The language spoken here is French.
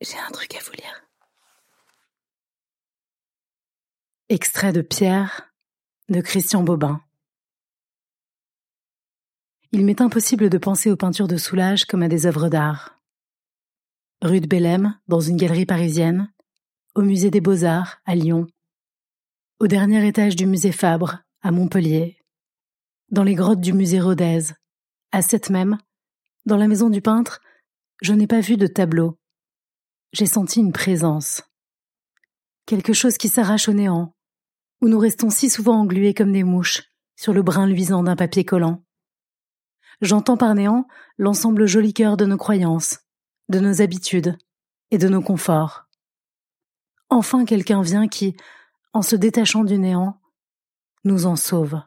J'ai un truc à vous lire. Extrait de Pierre de Christian Bobin. Il m'est impossible de penser aux peintures de Soulage comme à des œuvres d'art. Rue de Bellem, dans une galerie parisienne, au musée des Beaux-Arts, à Lyon, au dernier étage du musée Fabre, à Montpellier, dans les grottes du musée Rodez, à cette même, dans la maison du peintre, je n'ai pas vu de tableau. J'ai senti une présence. Quelque chose qui s'arrache au néant, où nous restons si souvent englués comme des mouches sur le brin luisant d'un papier collant. J'entends par néant l'ensemble joli cœur de nos croyances, de nos habitudes et de nos conforts. Enfin quelqu'un vient qui, en se détachant du néant, nous en sauve.